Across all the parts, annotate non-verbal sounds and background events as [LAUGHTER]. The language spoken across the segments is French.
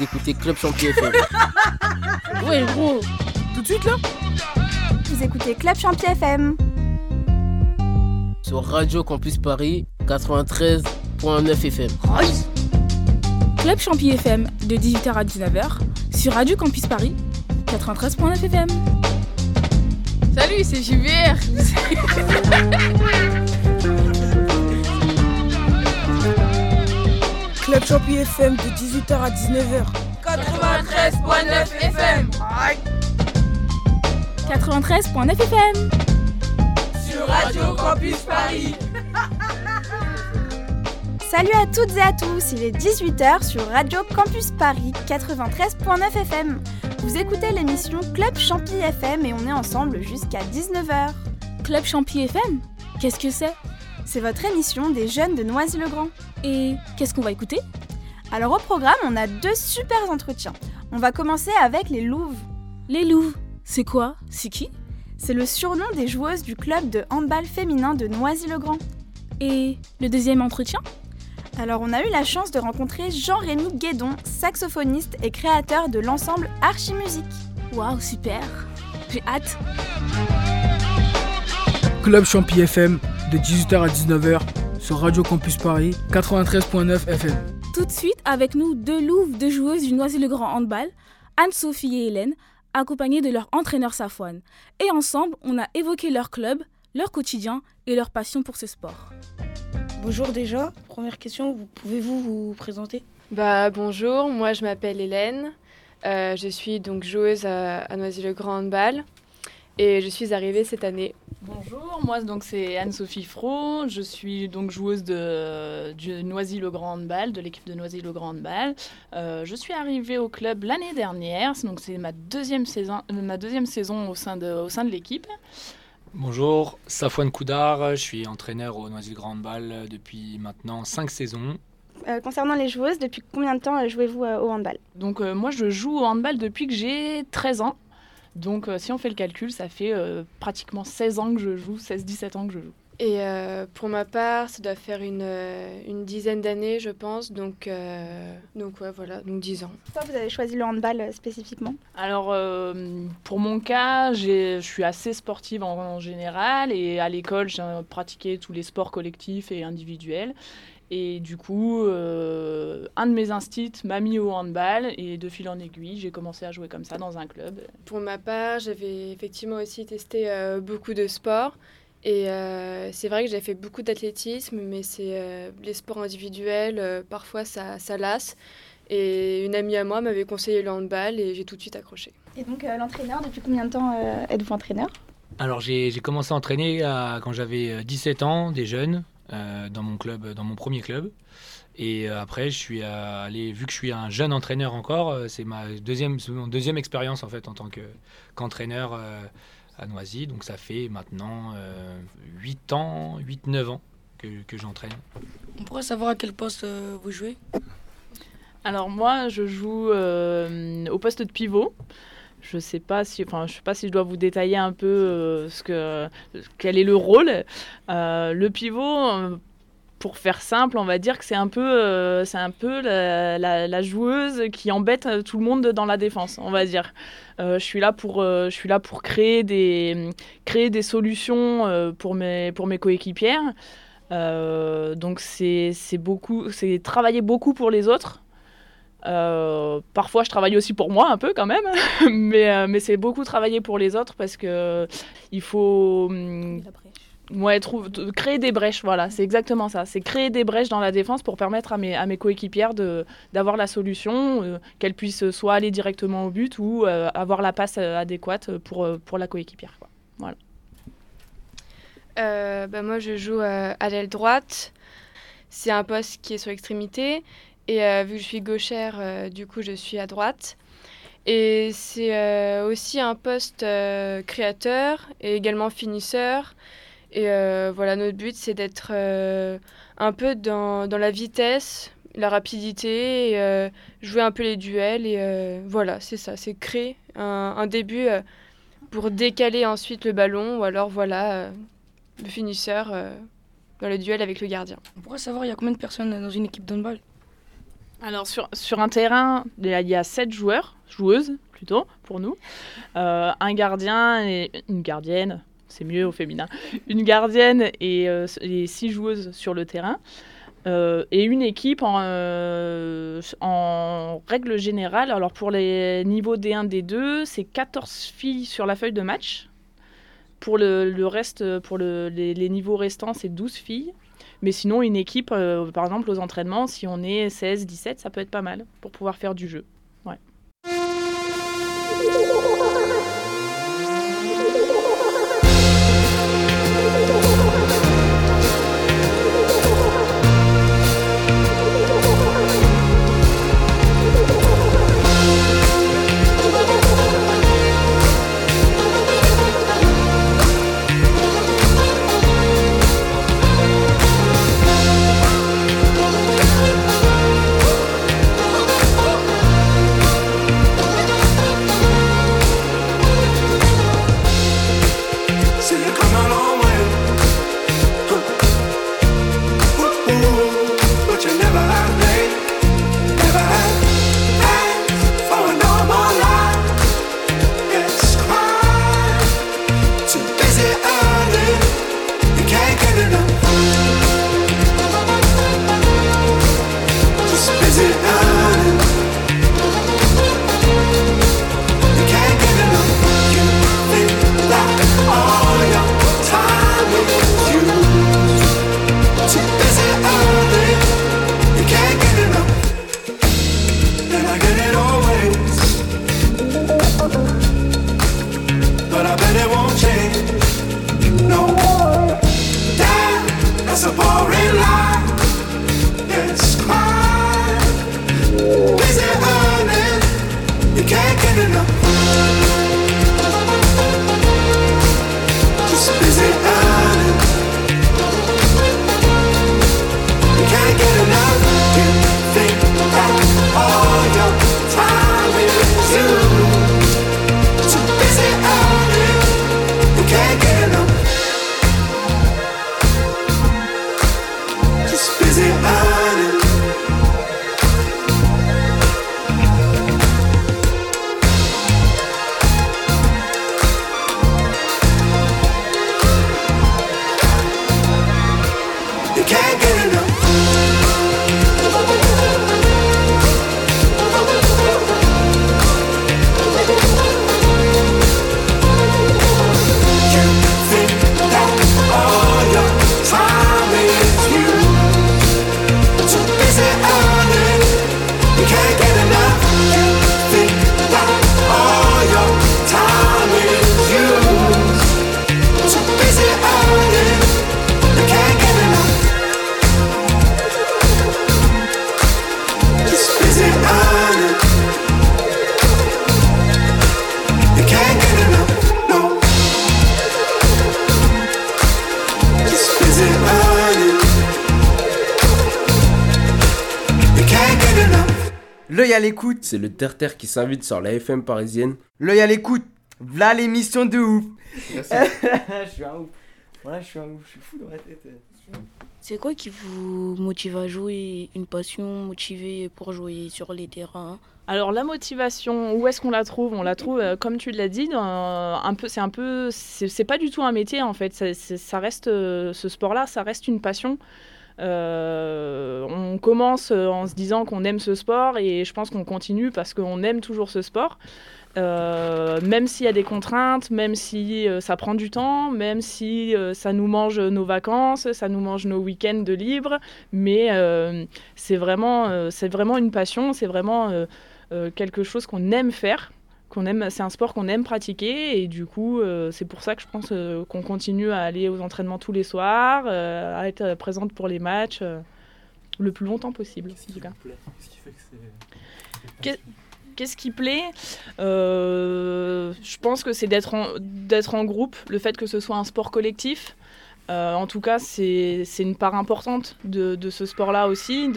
vous écoutez Club Champion FM. [LAUGHS] ouais, gros. Tout de suite là Vous écoutez Club Champion FM. Sur Radio Campus Paris 93.9 FM. Club Champion FM de 18h à 19h sur Radio Campus Paris 93.9 FM. Salut, c'est JVR. [LAUGHS] Club Champion FM de 18h à 19h. 93.9 FM. 93.9 FM. Sur Radio Campus Paris. [LAUGHS] Salut à toutes et à tous, il est 18h sur Radio Campus Paris 93.9 FM. Vous écoutez l'émission Club Champi FM et on est ensemble jusqu'à 19h. Club Champi FM Qu'est-ce que c'est? C'est votre émission des jeunes de Noisy-le-Grand. Et qu'est-ce qu'on va écouter? Alors au programme, on a deux super entretiens. On va commencer avec les Louves. Les Louves, c'est quoi? C'est qui? C'est le surnom des joueuses du club de handball féminin de Noisy-le-Grand. Et le deuxième entretien? Alors on a eu la chance de rencontrer Jean-Rémy Guédon, saxophoniste et créateur de l'ensemble Archimusique. Waouh, super J'ai hâte Club Champi FM de 18h à 19h sur Radio Campus Paris 93.9 FM. Tout de suite avec nous deux louves, deux joueuses du Noisy-le-Grand Handball, Anne-Sophie et Hélène, accompagnées de leur entraîneur Safouane. Et ensemble, on a évoqué leur club, leur quotidien et leur passion pour ce sport. Bonjour déjà, première question, pouvez-vous vous présenter? Bah, Bonjour, moi je m'appelle Hélène, euh, je suis donc joueuse à, à Noisy-le-Grand Handball et je suis arrivée cette année. Bonjour, moi donc c'est Anne-Sophie Fro, je suis donc joueuse de, du Noisy-le-Grand Handball, de l'équipe de Noisy-le-Grand Handball. Euh, je suis arrivée au club l'année dernière, donc c'est ma deuxième saison, ma deuxième saison au sein de, au sein de l'équipe. Bonjour, Safouane Koudar, je suis entraîneur au Noisy-le-Grand Handball depuis maintenant 5 saisons. Euh, concernant les joueuses, depuis combien de temps jouez-vous euh, au handball? Donc euh, moi je joue au handball depuis que j'ai 13 ans. Donc euh, si on fait le calcul, ça fait euh, pratiquement 16 ans que je joue, 16-17 ans que je joue. Et euh, pour ma part, ça doit faire une, euh, une dizaine d'années, je pense. Donc, euh, donc ouais, voilà, donc 10 ans. Pourquoi vous avez choisi le handball euh, spécifiquement? Alors, euh, pour mon cas, je suis assez sportive en, en général. Et à l'école, j'ai pratiqué tous les sports collectifs et individuels. Et du coup, euh, un de mes instits m'a mis au handball. Et de fil en aiguille, j'ai commencé à jouer comme ça dans un club. Pour ma part, j'avais effectivement aussi testé euh, beaucoup de sports. Et euh, c'est vrai que j'ai fait beaucoup d'athlétisme, mais c'est euh, les sports individuels, euh, parfois ça, ça lasse. Et une amie à moi m'avait conseillé le handball et j'ai tout de suite accroché. Et donc euh, l'entraîneur, depuis combien de temps euh, êtes-vous entraîneur? Alors j'ai commencé à entraîner à- quand j'avais euh, 17 ans, des jeunes, dans mon club, dans mon premier club. Et euh, après, je suis euh, allé, vu que je suis un jeune entraîneur encore, euh, c'est ma deuxième, mon deuxième expérience en fait en tant que- qu'entraîneur euh, à Noisy. Donc ça fait maintenant euh, 8 ans, 8-9 ans que, que j'entraîne. On pourrait savoir à quel poste euh, vous jouez? Alors moi, je joue euh, au poste de pivot. Je sais pas si, enfin, je sais pas si je dois vous détailler un peu euh, ce que, quel est le rôle. Euh, le pivot, euh, pour faire simple, on va dire que c'est un peu, c'est un peu la, joueuse qui embête tout le monde dans la défense, on va dire. Je suis là pour, je suis là pour créer des, créer des solutions pour mes, pour mes coéquipières. Donc c'est beaucoup, c'est travailler beaucoup pour les autres. Euh, parfois, je travaille aussi pour moi un peu quand même, [LAUGHS] mais, euh, mais c'est beaucoup travailler pour les autres parce que il faut hum, ouais, trouve, créer des brèches. Voilà, c'est exactement ça. C'est créer des brèches dans la défense pour permettre à mes, à mes coéquipières de, d'avoir la solution, euh, qu'elles puissent soit aller directement au but ou euh, avoir la passe euh, adéquate pour, euh, pour la coéquipière. quoi. Voilà. Euh, bah, moi, je joue euh, à l'aile droite. C'est un poste qui est sur l'extrémité. Et euh, vu que je suis gauchère, euh, du coup, je suis à droite. Et c'est euh, aussi un poste créateur et également finisseur. Et voilà, notre but, c'est d'être un peu dans, dans la vitesse, la rapidité, jouer un peu les duels. Et voilà, c'est ça, c'est créer un, début pour décaler ensuite le ballon, ou alors voilà, le finisseur dans le duel avec le gardien. On pourrait savoir il y a combien de personnes dans une équipe d'handball Alors sur, un terrain, il y, a, il y a sept joueurs, joueuses plutôt pour nous, Euh, un gardien et une gardienne, c'est mieux au féminin, une gardienne et, euh, six joueuses sur le terrain. Euh, et une équipe en, règle générale, alors pour les niveaux D1, D2, c'est 14 filles sur la feuille de match. Pour le, reste, pour le- les, les niveaux restants, c'est 12 filles. Mais sinon, une équipe, euh, par exemple, aux entraînements, si on est 16, 17, ça peut être pas mal pour pouvoir faire du jeu. C'est le terre-terre qui s'invite sur la FM parisienne. l'œil à l'écoute, v'là l'émission de ouf. Merci. [LAUGHS] [LAUGHS] je suis un ouf. Voilà, je suis un ouf, je suis fou dans la tête. C'est quoi qui vous motive à jouer Une passion motivée pour jouer sur les terrains? Alors la motivation, où est-ce qu'on la trouve? On la trouve, euh, comme tu l'as dit, dans un peu, c'est un peu, c'est c'est pas du tout un métier en fait. Ça, c'est- ça reste, euh, ce sport-là, ça reste une passion. Euh, on commence euh, en se disant qu'on aime ce sport et je pense qu'on continue parce qu'on aime toujours ce sport. Euh, même s'il y a des contraintes, même si ça prend du temps, même si ça nous mange nos vacances, ça nous mange nos week-ends de libre, mais c'est vraiment, c'est vraiment une passion, c'est vraiment quelque chose qu'on aime faire, qu'on aime, c'est un sport qu'on aime pratiquer et du coup euh, c'est pour ça que je pense euh, qu'on continue à aller aux entraînements tous les soirs, euh, à être présente pour les matchs le plus longtemps possible. Qu'est-ce qui plaît? Euh, Je pense que c'est d'être en, en groupe, le fait que ce soit un sport collectif. En tout cas, c'est une part importante de, ce sport-là aussi,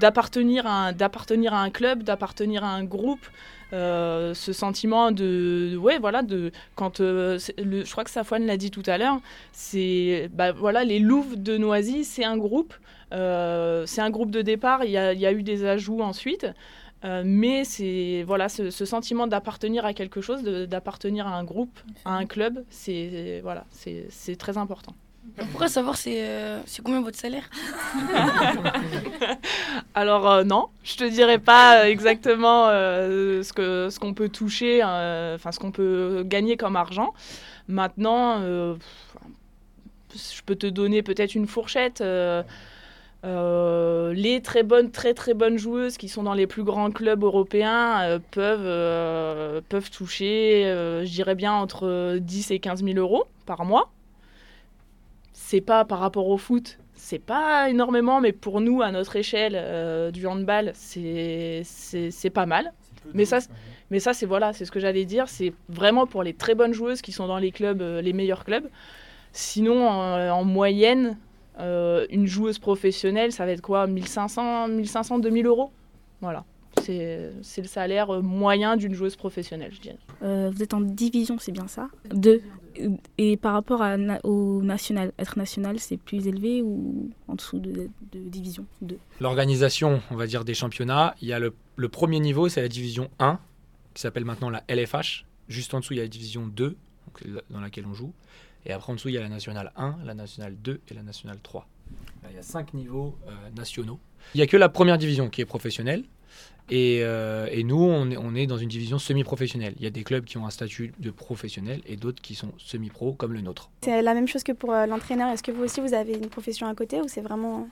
d'appartenir à, à un club, d'appartenir à un groupe. Euh, ce sentiment de, ouais, voilà, de quand euh, le, je crois que Safwan l'a dit tout à l'heure, c'est bah, voilà, les Louves de Noisy, c'est un groupe, euh, c'est un groupe de départ. Il y a, il y a eu des ajouts ensuite. Mais c'est voilà ce, ce sentiment d'appartenir à quelque chose, d'appartenir à un groupe, à un club, c'est voilà, c'est très important. On pourrait savoir c'est euh, c'est combien votre salaire [LAUGHS] Alors euh, non, je te dirai pas euh, exactement ce que ce qu'on peut toucher, euh, enfin ce qu'on peut gagner comme argent. Maintenant, je peux te donner peut-être une fourchette. les très bonnes, très très bonnes joueuses qui sont dans les plus grands clubs européens peuvent, peuvent toucher, je dirais bien, entre 10 et 15 000 euros par mois. C'est pas par rapport au foot, c'est pas énormément, mais pour nous, à notre échelle euh, du handball, c'est pas mal. Mais ça, c'est- mais ça, c'est voilà, c'est ce que j'allais dire. C'est vraiment pour les très bonnes joueuses qui sont dans les clubs, euh, les meilleurs clubs. Sinon, en, en moyenne, euh, une joueuse professionnelle, ça va être quoi 1500, 1500, 2000 euros Voilà. C'est c'est le salaire moyen d'une joueuse professionnelle, je dirais. Euh, vous êtes en division, c'est bien ça? Deux. Et par rapport à au national, être national, c'est plus élevé ou en dessous de, division 2 L'organisation, on va dire, des championnats, il y a le, premier niveau, c'est la division 1, qui s'appelle maintenant la LFH. Juste en dessous, il y a la division 2, donc la- dans laquelle on joue. Et après, en dessous, il y a la nationale 1, la nationale 2 et la nationale 3. Là, il y a cinq niveaux euh, nationaux. Il n'y a que la première division qui est professionnelle. Et, euh, et nous, on est, on est dans une division semi-professionnelle. Il y a des clubs qui ont un statut de professionnel et d'autres qui sont semi-pro, comme le nôtre. C'est la même chose que pour euh, l'entraîneur. Est-ce que vous aussi, vous avez une profession à côté ou c'est vraiment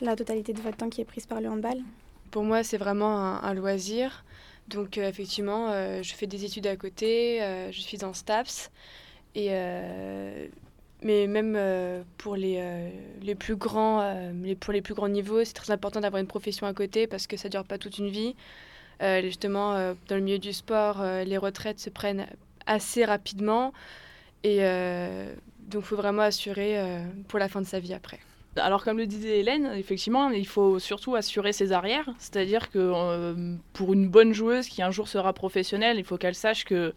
la totalité de votre temps qui est prise par le handball? Pour moi, c'est vraiment un, un loisir. Donc, euh, effectivement, euh, je fais des études à côté, euh, je suis en STAPS. Et, euh, mais même euh, pour les, euh, les plus grands, euh, les, pour les plus grands niveaux, c'est très important d'avoir une profession à côté parce que ça dure pas toute une vie. Justement, dans le milieu du sport, les retraites se prennent assez rapidement. Et donc, il faut vraiment assurer pour la fin de sa vie après. Alors comme le disait Hélène, effectivement, il faut surtout assurer ses arrières. C'est-à-dire que euh, pour une bonne joueuse qui un jour sera professionnelle, il faut qu'elle sache que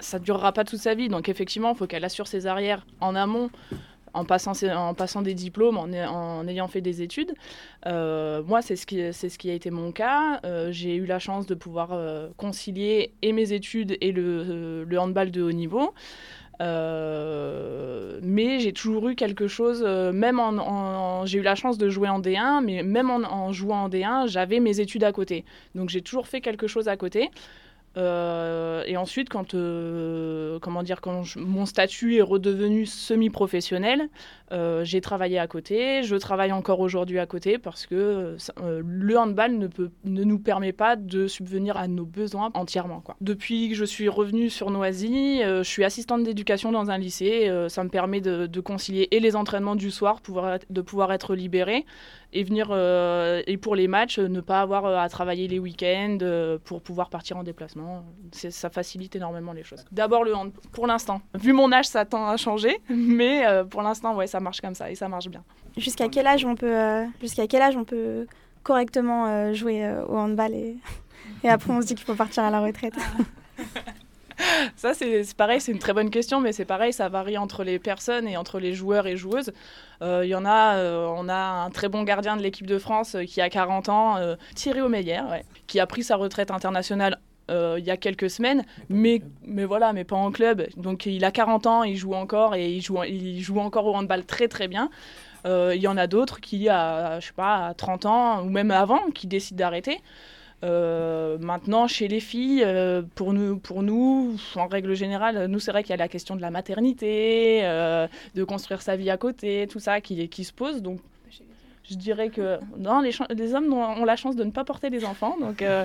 ça ne durera pas toute sa vie. Donc effectivement, il faut qu'elle assure ses arrières en amont, en passant, des diplômes, en, ay- en ayant fait des études. Euh, moi, c'est ce, qui, a été mon cas. Euh, J'ai eu la chance de pouvoir concilier et mes études et le handball de haut niveau. Euh, mais j'ai toujours eu quelque chose, euh, même en, j'ai eu la chance de jouer en D1, mais même en jouant en D1, j'avais mes études à côté. Donc j'ai toujours fait quelque chose à côté. Euh, et ensuite, quand, euh, comment dire, quand mon statut est redevenu semi-professionnel, euh, j'ai travaillé à côté. Je travaille encore aujourd'hui à côté parce que le handball ne, peut, ne nous permet pas de subvenir à nos besoins entièrement. Depuis que je suis revenue sur Noisy, je suis assistante d'éducation dans un lycée. Ça me permet de, concilier et les entraînements du soir, de pouvoir être libérée et venir et pour les matchs ne pas avoir à travailler les week-ends pour pouvoir partir en déplacement Ça facilite énormément les choses. D'abord le hand pour l'instant vu mon âge ça tend à changer [LAUGHS] mais euh, pour l'instant ouais ça marche comme ça et ça marche bien. Jusqu'à quel âge on peut, euh, jusqu'à quel âge on peut correctement euh, jouer au handball et, [LAUGHS] et après on se dit qu'il faut partir à la retraite? [LAUGHS] Ça, c'est pareil, c'est une très bonne question, mais c'est pareil, ça varie entre les personnes et entre les joueurs et joueuses. Euh, Il y en a, euh, on a un très bon gardien de l'équipe de France euh, qui a 40 ans, Thierry Omeyer, ouais, qui a pris sa retraite internationale euh, il y a quelques semaines, mais, mais voilà, mais pas en club. Donc il a 40 ans, il joue encore et il joue, il joue encore au handball très très bien. Euh, Il y en a d'autres qui, à, je sais pas, à 30 ans ou même avant, qui décident d'arrêter. Euh, maintenant, chez les filles, pour, nous, pour nous, en règle générale, nous, c'est vrai qu'il y a la question de la maternité, de construire sa vie à côté, tout ça qui, qui se pose. Donc, je dirais que non, les, hommes ont, la chance de ne pas porter des enfants. Donc, euh,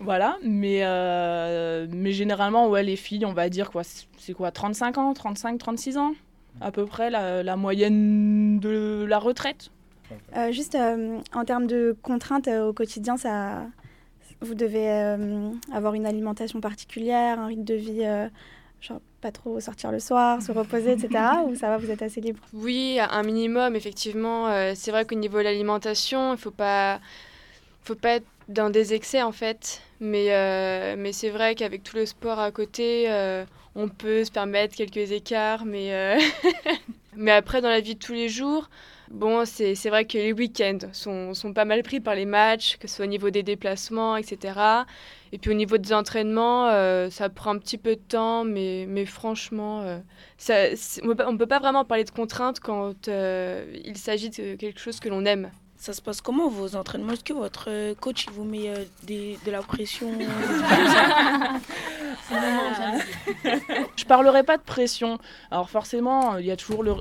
voilà. Mais, euh, mais généralement, ouais, les filles, on va dire quoi, c'est quoi, 35 ans, 35, 36 ans à peu près la, moyenne de la retraite. Euh, juste en termes de contraintes au quotidien, ça, vous devez avoir une alimentation particulière, un rythme de vie Genre pas trop sortir le soir, se reposer, etc. [LAUGHS] ou ça va, vous êtes assez libre Oui, un minimum, effectivement. Euh, c'est vrai qu'au niveau de l'alimentation, il faut pas, faut pas être dans des excès, en fait. Mais, euh, mais c'est vrai qu'avec tout le sport à côté, euh, on peut se permettre quelques écarts. Mais, [LAUGHS] mais après, dans la vie de tous les jours, Bon, c'est vrai que les week-ends sont, sont, pas mal pris par les matchs, que ce soit au niveau des déplacements, etc. Et puis au niveau des entraînements, euh, ça prend un petit peu de temps, mais, mais franchement, euh, ça, on ne peut pas vraiment parler de contraintes quand euh, il s'agit de quelque chose que l'on aime. Ça se passe comment vos entraînements? Est-ce que votre coach il vous met des, de la pression? [LAUGHS] [LAUGHS] Je parlerai pas de pression. Alors forcément, il y a toujours le,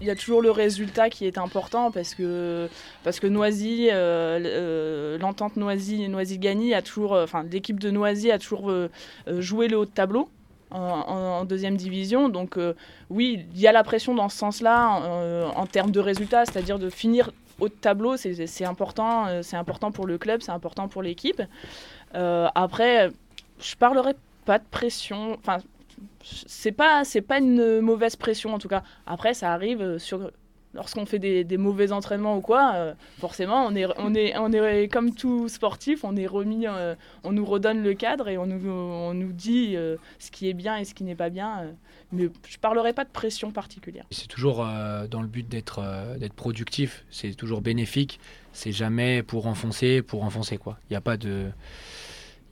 il y a toujours le résultat qui est important parce que, parce que Noisy, euh, euh, l'entente Noisy, Noisy Gagny a toujours, euh, enfin l'équipe de Noisy a toujours joué le haut de tableau. En, deuxième division. Donc oui, il y a la pression dans ce sens-là en, termes de résultats, c'est-à-dire de finir haut de tableau, c'est important, c'est important pour le club, c'est important pour l'équipe. après, je parlerai pas de pression. Enfin, c'est pas c'est pas une mauvaise pression en tout cas. Après ça arrive euh, sur lorsqu'on fait des, mauvais entraînements ou quoi, euh, forcément on est on est on est comme tout sportif, on est remis euh, on nous redonne le cadre et on nous on nous dit ce qui est bien et ce qui n'est pas bien mais je parlerai pas de pression particulière. C'est toujours dans le but d'être d'être productif, c'est toujours bénéfique, c'est jamais pour enfoncer pour enfoncer quoi. Il n'y a pas de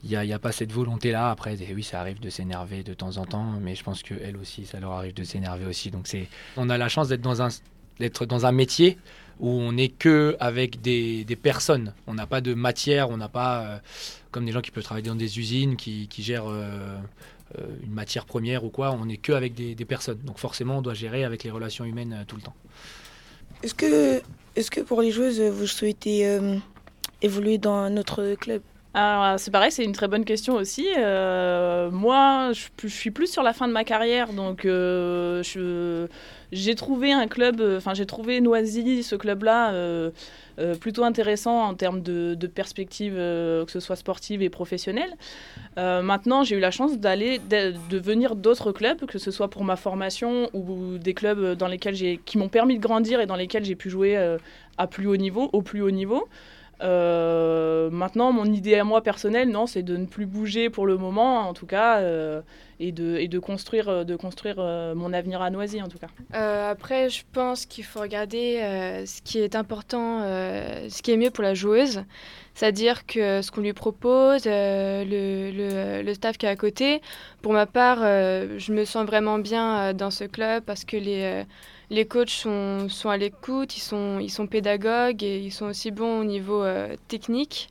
il n'y a, a, pas cette volonté-là. Après, oui, ça arrive de s'énerver de temps en temps, mais je pense qu'elle aussi, ça leur arrive de s'énerver aussi. Donc, on a la chance d'être dans un, d'être dans un métier où on n'est que avec des, des, personnes. On n'a pas de matière, on n'a pas euh, comme des gens qui peuvent travailler dans des usines, qui, qui gèrent euh, euh, une matière première ou quoi. On n'est que avec des, des, personnes. Donc, forcément, on doit gérer avec les relations humaines tout le temps. Est-ce que, est-ce que pour les joueuses, vous souhaitez évoluer dans notre club? Alors, c'est pareil, c'est une très bonne question aussi. Euh, moi, je, suis plus sur la fin de ma carrière, donc euh, j'ai trouvé un club, enfin j'ai trouvé Noisy, ce club-là, euh, plutôt intéressant en termes de, perspectives, que ce soit sportive et professionnelle. maintenant, j'ai eu la chance d'aller, de, venir d'autres clubs, que ce soit pour ma formation ou des clubs qui m'ont permis de grandir et dans lesquels j'ai pu jouer à plus haut niveau, au plus haut niveau. Euh, maintenant, mon idée à moi personnelle, non, c'est de ne plus bouger pour le moment, en tout cas, euh, et, de, et de construire, euh, de construire mon avenir à Noisy, en tout cas. après, je pense qu'il faut regarder ce qui est important, ce qui est mieux pour la joueuse. C'est-à-dire que ce qu'on lui propose, le, le, le, staff qui est à côté, pour ma part, je me sens vraiment bien dans ce club parce que les les coachs sont, à l'écoute, ils sont, ils sont pédagogues et ils sont aussi bons au niveau euh, technique.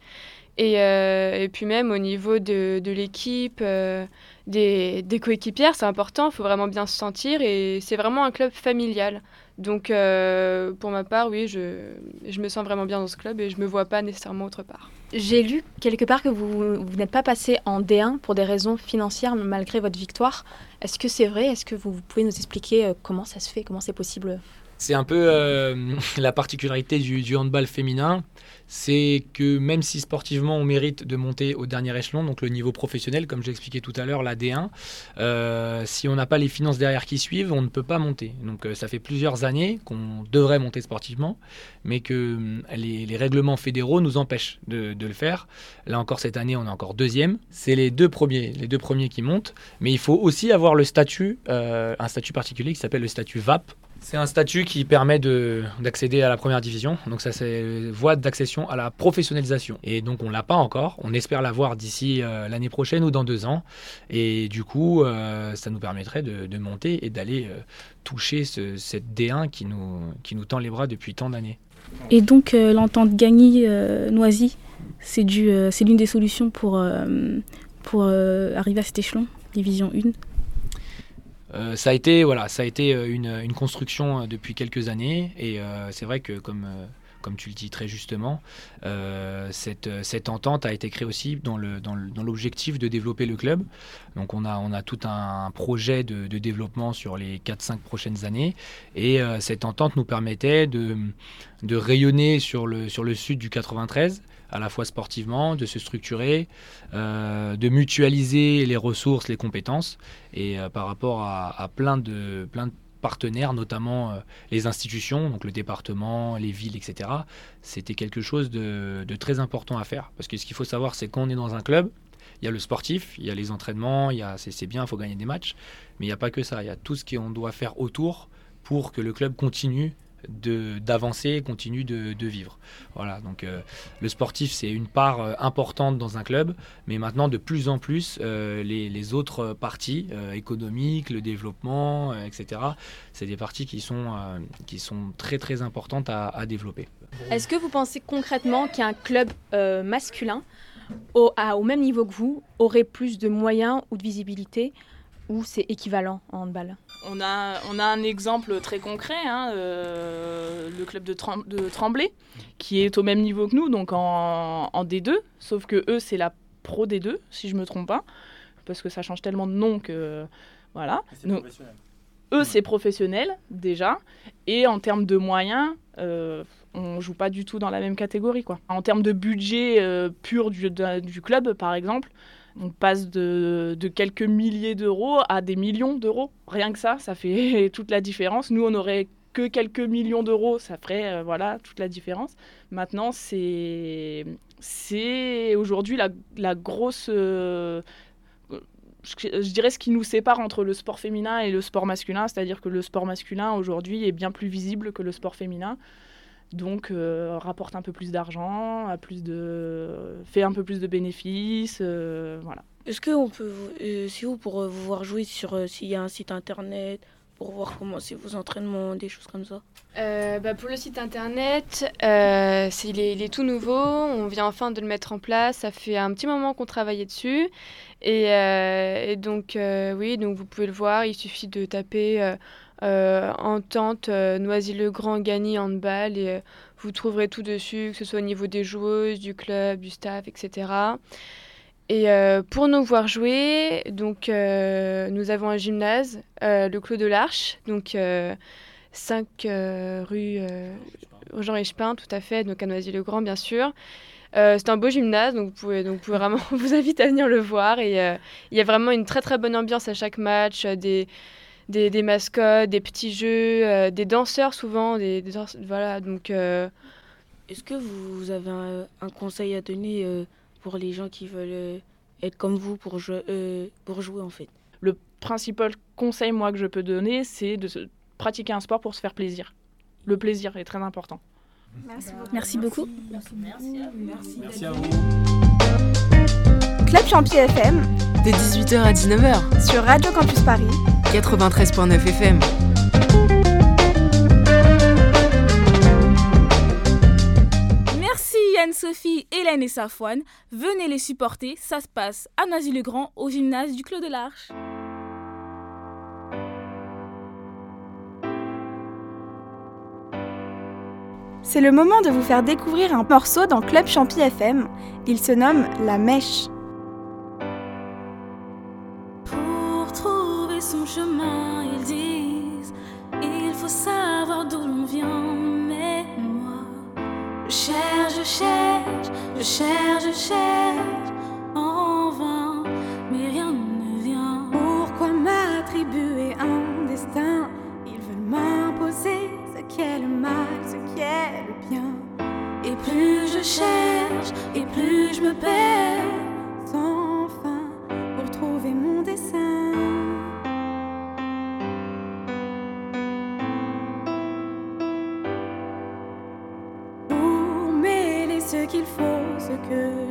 Et, euh, et, puis même au niveau de, l'équipe, euh, des coéquipières, c'est important, il faut vraiment bien se sentir et c'est vraiment un club familial. Donc pour ma part, oui, je, je, me sens vraiment bien dans ce club et je ne me vois pas nécessairement autre part. J'ai lu quelque part que vous, vous n'êtes pas passé en D1 pour des raisons financières malgré votre victoire. Est-ce que c'est vrai? Est-ce que vous, pouvez nous expliquer euh, comment ça se fait? Comment c'est possible? C'est un peu euh, [LAUGHS] la particularité du, handball féminin c'est que même si sportivement on mérite de monter au dernier échelon, donc le niveau professionnel, comme j'ai expliqué tout à l'heure, la D1, euh, si on n'a pas les finances derrière qui suivent, on ne peut pas monter. Donc ça fait plusieurs années qu'on devrait monter sportivement, mais que les, règlements fédéraux nous empêchent de, le faire. Là encore cette année, on est encore deuxième. C'est les deux premiers, les deux premiers qui montent, mais il faut aussi avoir le statut, un statut particulier qui s'appelle le statut VAP, c'est un statut qui permet d'accéder à la première division. Donc ça, c'est voie d'accession à la professionnalisation. Et donc on l'a pas encore. On espère l'avoir d'ici euh, l'année prochaine ou dans deux ans. Et du coup, euh, ça nous permettrait de, monter et d'aller euh, toucher cette D1 qui nous, qui nous tend les bras depuis tant d'années. Et donc l'entente Gagny-Noisy, c'est l'une des solutions pour, pour arriver à cet échelon, division 1 euh, ça a été, voilà, ça a été euh, une, construction euh, depuis quelques années. Et c'est vrai que comme comme tu le dis très justement, cette, cette, entente a été créée aussi dans, le, dans, l'objectif de développer le club. Donc on a, on a tout un, projet de, développement sur les 4-5 prochaines années. Et cette entente nous permettait de, de rayonner sur le, sur le sud du 93 à la fois sportivement, de se structurer, euh, de mutualiser les ressources, les compétences, et euh, par rapport à, plein de plein de partenaires, notamment euh, les institutions, donc le département, les villes, etc. C'était quelque chose de, très important à faire. Parce que ce qu'il faut savoir, c'est qu'on est dans un club, il y a le sportif, il y a les entraînements, il y a, c'est, c'est bien, il faut gagner des matchs, mais il n'y a pas que ça, il y a tout ce qu'on doit faire autour pour que le club continue d'avancer, continue de, de vivre. Voilà, donc euh, le sportif, c'est une part euh, importante dans un club, mais maintenant, de plus en plus, euh, les, autres parties économiques, le développement, etc., c'est des parties qui sont, qui sont très, très importantes à, développer. Est-ce que vous pensez concrètement qu'un club masculin, au même niveau que vous, aurait plus de moyens ou de visibilité ou c'est équivalent en handball? On a, on a un exemple très concret, hein, euh, le club de, Trem- de Tremblay, qui est au même niveau que nous, donc en, en D2, sauf que eux, c'est la Pro D2, si je me trompe pas, parce que ça change tellement de nom que. Voilà. Donc, eux, c'est professionnel, déjà, et en termes de moyens, euh, on joue pas du tout dans la même catégorie. Quoi. En termes de budget euh, pur du, de- du club, par exemple, on passe de, quelques milliers d'euros à des millions d'euros. Rien que ça, ça fait [LAUGHS] toute la différence. Nous, on aurait que quelques millions d'euros, ça ferait euh, voilà toute la différence. Maintenant, c'est aujourd'hui la, grosse euh, je dirais ce qui nous sépare entre le sport féminin et le sport masculin, c'est-à-dire que le sport masculin aujourd'hui est bien plus visible que le sport féminin. Donc euh, rapporte un peu plus d'argent, a plus de fait un peu plus de bénéfices, euh, voilà. Est-ce qu'on peut, euh, si vous pour euh, vous voir jouer sur euh, s'il y a un site internet pour voir comment c'est vos entraînements, des choses comme ça? Euh, bah, pour le site internet, euh, c'est- il, est, il est tout nouveau. On vient enfin de le mettre en place. Ça fait un petit moment qu'on travaillait dessus. Et, euh, et donc, euh, oui, donc vous pouvez le voir. Il suffit de taper Entente euh, Noisy-le-Grand Gagny Handball et euh, vous trouverez tout dessus, que ce soit au niveau des joueuses, du club, du staff, etc. Et euh, pour nous voir jouer, donc euh, nous avons un gymnase, euh, le Clos de l'Arche, donc euh, 5 euh, rue euh, Jean Richepin, tout à fait, donc à Noisy-le-Grand bien sûr. Euh, c'est un beau gymnase, donc vous pouvez, donc vraiment [LAUGHS] vous invite à venir le voir. Et euh, il y a vraiment une très très bonne ambiance à chaque match, euh, des, des, des mascottes, des petits jeux, euh, des danseurs souvent, des, des danse- voilà. Donc euh, Est-ce que vous avez un, un conseil à donner euh, pour les gens qui veulent euh, être comme vous pour jouer, euh, pour jouer en fait? Le principal conseil moi que je peux donner, c'est de se- pratiquer un sport pour se faire plaisir. Le plaisir est très important. Merci beaucoup. Merci beaucoup. Merci à vous. Club Champi FM De 18h à 19h. sur Radio Campus Paris. 93.9 FM. Merci Anne-Sophie, Hélène et Safouane. Venez les supporter, ça se passe à Noisy-le-Grand au gymnase du Clos de l'Arche. C'est le moment de vous faire découvrir un morceau dans Club Champi FM. Il se nomme La Mèche. Cherche, je cherche, je cherche, je cherche en vain, mais rien ne vient. Pourquoi m'attribuer un destin? Ils veulent m'imposer ce qu'est le mal, ce qu'est le bien. Et plus je cherche, et plus je me perds. Sans fin pour trouver mon dessin. Qu'il faut, ce que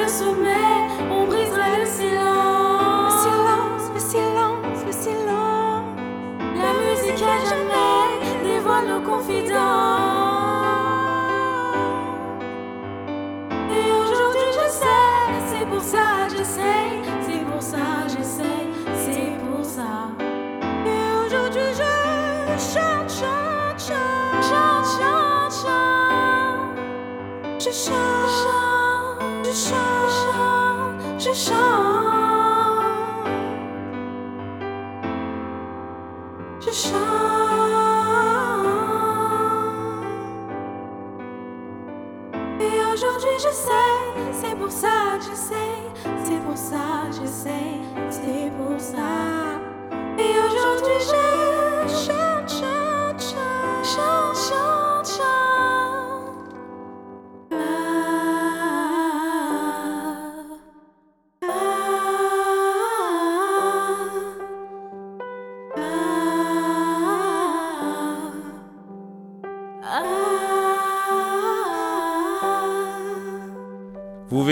le sommet, on brisera le Le silence. silence, le silence, le silence. La musique à jamais dévoile nos confidences.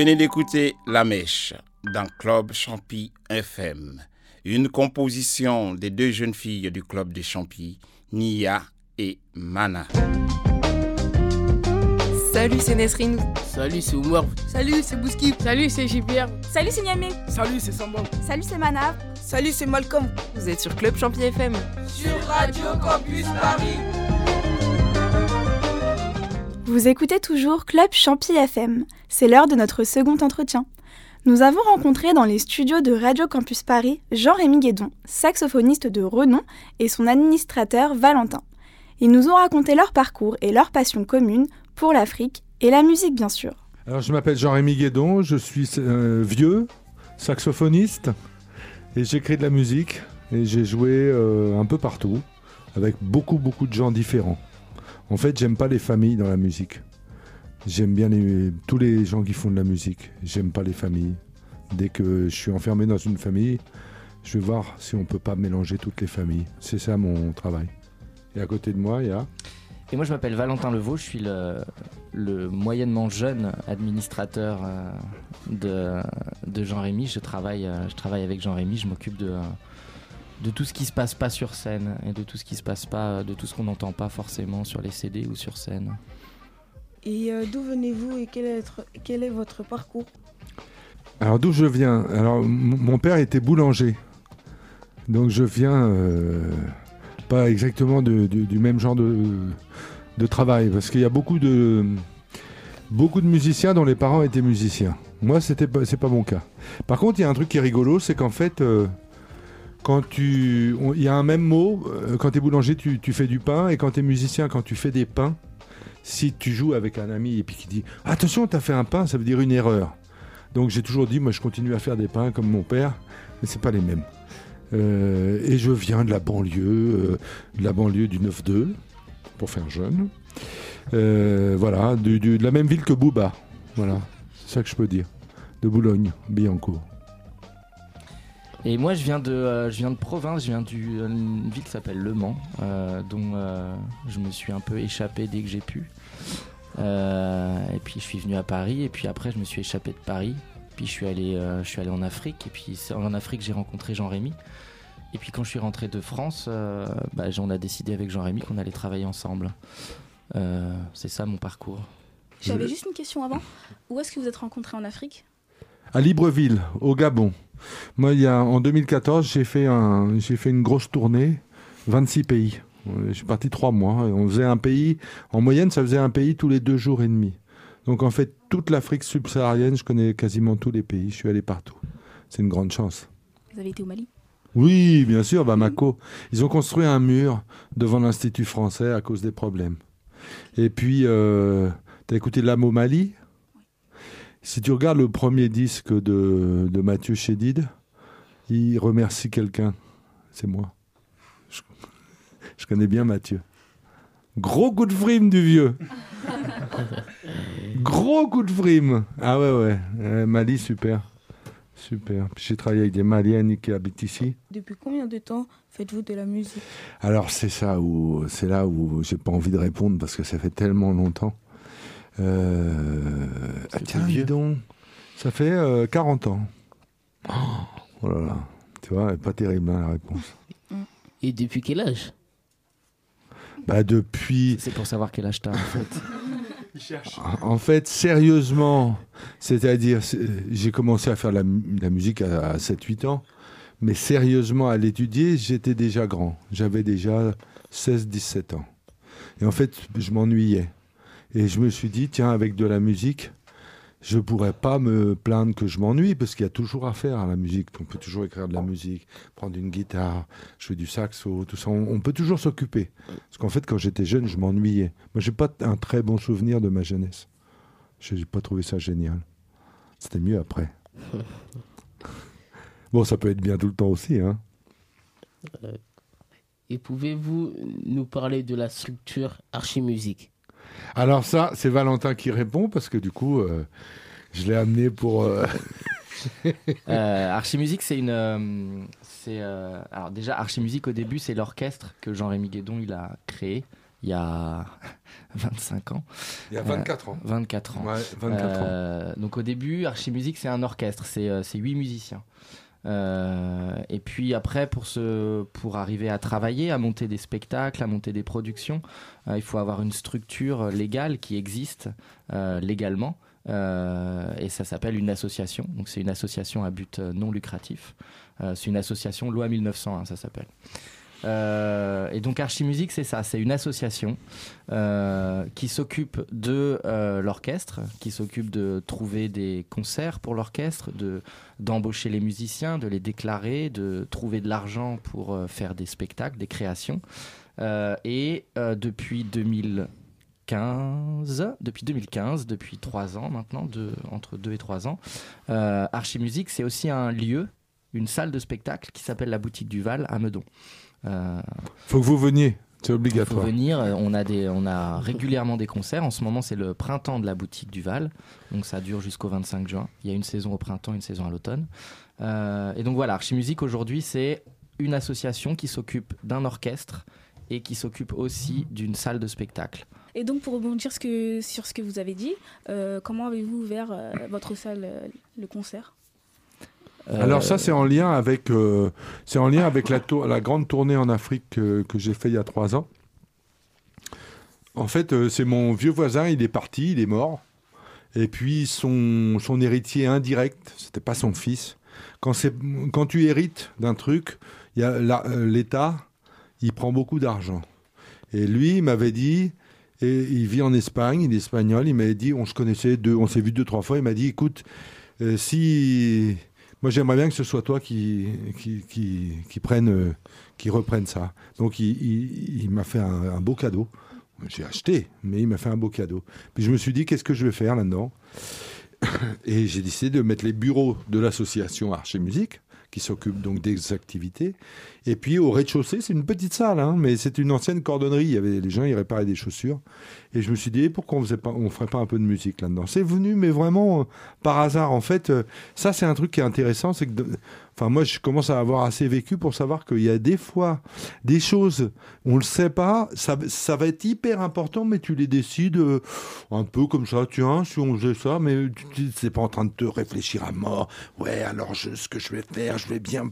Venez d'écouter La Mèche dans Club Champy FM, une composition des deux jeunes filles du club de Champy, Nia et Mana. Salut, c'est Nesrine. Salut, c'est Oumar. Salut, c'est Bouski. Salut, c'est JPR. Salut, c'est Niamey. Salut, c'est Samba. Salut, c'est Manav. Salut, c'est Malcolm. Vous êtes sur Club Champi FM. Sur Radio Campus Paris. Vous écoutez toujours Club Champi FM. C'est l'heure de notre second entretien. Nous avons rencontré dans les studios de Radio Campus Paris Jean-Rémy Guédon, saxophoniste de renom, et son administrateur Valentin. Ils nous ont raconté leur parcours et leur passion commune pour l'Afrique et la musique bien sûr. Alors, je m'appelle Jean-Rémy Guédon, je suis euh, vieux, saxophoniste, et j'écris de la musique, et j'ai joué euh, un peu partout, avec beaucoup, beaucoup de gens différents. En fait, j'aime pas les familles dans la musique. J'aime bien tous les gens qui font de la musique. J'aime pas les familles. Dès que je suis enfermé dans une famille, je vais voir si on peut pas mélanger toutes les familles. C'est ça mon travail. Et à côté de moi, il y a... Et moi, je m'appelle Valentin Levaux, je suis le, moyennement jeune administrateur euh, de, Jean-Rémy. Je travaille, euh, je travaille avec Jean-Rémy, je m'occupe de, de tout ce qui se passe pas sur scène et de tout ce qui se passe pas, de tout ce qu'on n'entend pas forcément sur les CD ou sur scène. Et euh, d'où venez-vous et quel est, votre- quel est votre parcours? Alors d'où je viens? Alors mon père était boulanger. Donc je viens euh, pas exactement de- de- du même genre de, de travail. Parce qu'il y a beaucoup de, beaucoup de musiciens dont les parents étaient musiciens. Moi, c'était pas, c'est pas mon cas. Par contre, il y a un truc qui est rigolo, c'est qu'en fait, euh, quand tu, il y a un même mot. euh, quand tu es boulanger, tu, fais du pain, et quand tu es musicien, quand tu fais des pains, si tu joues avec un ami et puis qui dit attention, tu as fait un pain, ça veut dire une erreur. Donc j'ai toujours dit, moi je continue à faire des pains comme mon père, mais c'est pas les mêmes. Euh, et je viens de la banlieue, euh, de la banlieue du 9-2, pour faire jeune. Voilà, de la même ville que Bouba. Voilà, c'est ça que je peux dire. De Boulogne, Billancourt. Et moi, je viens de, euh, je viens de province, je viens d'une ville qui s'appelle Le Mans, euh, dont euh, je me suis un peu échappé dès que j'ai pu. Euh, et puis je suis venu à Paris, et puis après je me suis échappé de Paris. Puis je suis allé, euh, je suis allé en Afrique, et puis en Afrique j'ai rencontré Jean-Rémy. Et puis quand je suis rentré de France, euh, bah, on a décidé avec Jean-Rémy qu'on allait travailler ensemble. Euh, c'est ça mon parcours. J'avais juste une question avant. Où est-ce que vous êtes rencontrés en Afrique? À Libreville, au Gabon. Moi, il y a, en 2014, j'ai fait, un, j'ai fait une grosse tournée, 26 pays. Je suis parti trois mois. On faisait un pays, en moyenne, ça faisait un pays tous les deux jours et demi. Donc en fait, toute l'Afrique subsaharienne, je connais quasiment tous les pays. Je suis allé partout. C'est une grande chance. Vous avez été au Mali? Oui, bien sûr, Bamako. Ils ont construit un mur devant l'Institut français à cause des problèmes. Et puis, euh, t'as écouté L'âme au Mali? Si tu regardes le premier disque de, de Mathieu Chédid, il remercie quelqu'un. C'est moi. Je, je connais bien Mathieu. Gros coup de frime du vieux. [LAUGHS] Gros coup de frime. Ah ouais, ouais. Euh, Mali, super. Super. Puis J'ai travaillé avec des Maliennes qui habitent ici. Depuis combien de temps faites-vous de la musique? Alors c'est ça où c'est là où j'ai pas envie de répondre parce que ça fait tellement longtemps. Euh... Ah, tiens, dis donc. Ça fait euh, 40 ans. Oh, oh là là. Tu vois, pas terrible hein, la réponse. [LAUGHS] Et depuis quel âge? Bah depuis. C'est pour savoir quel âge t'as en fait. [LAUGHS] En fait, sérieusement, c'est-à-dire, c'est- j'ai commencé à faire la, la musique à, 7-8 ans, mais sérieusement à l'étudier, j'étais déjà grand. J'avais déjà 16-17 ans. Et en fait, je m'ennuyais. Et je me suis dit, tiens, avec de la musique, je pourrais pas me plaindre que je m'ennuie, parce qu'il y a toujours à faire à la musique. On peut toujours écrire de la musique, prendre une guitare, jouer du saxo, tout ça. On, on peut toujours s'occuper. Parce qu'en fait, quand j'étais jeune, je m'ennuyais. Moi, j'ai pas un très bon souvenir de ma jeunesse. Je n'ai pas trouvé ça génial. C'était mieux après. [LAUGHS] Bon, ça peut être bien tout le temps aussi, hein. Euh, Et pouvez-vous nous parler de la structure archimusique? Alors ça, c'est Valentin qui répond, parce que du coup, euh, je l'ai amené pour... euh, [LAUGHS] Euh, Archimusique, c'est une. euh, c'est euh, alors déjà Archimusique au début, c'est l'orchestre que Jean-Rémy Guédon il a créé il y a [LAUGHS] 25 ans. Il y a 24 ans. 24 ans. Ouais, 24 ans. Donc au début, Archimusique, c'est un orchestre, c'est euh, c'est huit musiciens. Euh, et puis après, pour, se, pour arriver à travailler, à monter des spectacles, à monter des productions, euh, il faut avoir une structure légale qui existe euh, légalement. Et ça s'appelle une association. Donc c'est une association à but non lucratif. C'est une association loi 1901, ça s'appelle. Euh, et donc Archimusique, c'est ça, c'est une association euh, qui s'occupe de euh, l'orchestre, qui s'occupe de trouver des concerts pour l'orchestre, de d'embaucher les musiciens, de les déclarer, de trouver de l'argent pour faire des spectacles, des créations. Et depuis 2015, depuis 2015, depuis trois ans maintenant, entre deux et trois ans, euh, Archimusique, c'est aussi un lieu, une salle de spectacle qui s'appelle la Boutique du Val à Meudon. Euh, Faut que vous veniez, c'est il faut obligatoire. venir. euh, On a, des, on a régulièrement des concerts. En ce moment, c'est le printemps de la boutique du Val. Donc, ça dure jusqu'au 25 juin. Il y a une saison au printemps, une saison à l'automne. Euh, et donc, voilà, Archimusique aujourd'hui, c'est une association qui s'occupe d'un orchestre et qui s'occupe aussi d'une salle de spectacle. Et donc, pour rebondir ce que- sur ce que vous avez dit, euh, comment avez-vous ouvert euh, votre salle, euh, le concert? Alors ça, c'est en lien avec, euh, c'est en lien avec la, tour- la grande tournée en Afrique euh, que j'ai fait il y a trois ans. En fait, euh, c'est mon vieux voisin, il est parti, il est mort. Et puis son, son héritier indirect, c'était pas son fils. Quand, quand tu hérites d'un truc, euh, l'État, il prend beaucoup d'argent. Et lui, il m'avait dit, et il vit en Espagne, il est espagnol, il m'avait dit, on se connaissait deux, on s'est vu deux, trois fois, il m'a dit, écoute, euh, si moi, j'aimerais bien que ce soit toi qui, euh, reprenne ça. Donc, il, m'a fait un, un beau cadeau. J'ai acheté, mais il m'a fait un beau cadeau. Puis je me suis dit, qu'est-ce que je vais faire là-dedans? Et j'ai décidé de mettre les bureaux de l'association Archer Musique, s'occupe donc des activités. Et puis au rez-de-chaussée, c'est une petite salle, hein, mais c'est une ancienne cordonnerie. Il y avait les gens, ils réparaient des chaussures. Et je me suis dit, eh, pourquoi on on ferait pas un peu de musique là-dedans? C'est venu, mais vraiment euh, par hasard. En fait, euh, ça c'est un truc qui est intéressant, c'est que Enfin, moi, je commence à avoir assez vécu pour savoir qu'il y a des fois des choses, on ne le sait pas, ça, va être hyper important, mais tu les décides euh, un peu comme ça. Tiens, si on faisait ça, mais tu n'es pas en train de te réfléchir à mort. Ouais, alors je, ce que je vais faire, je vais bien.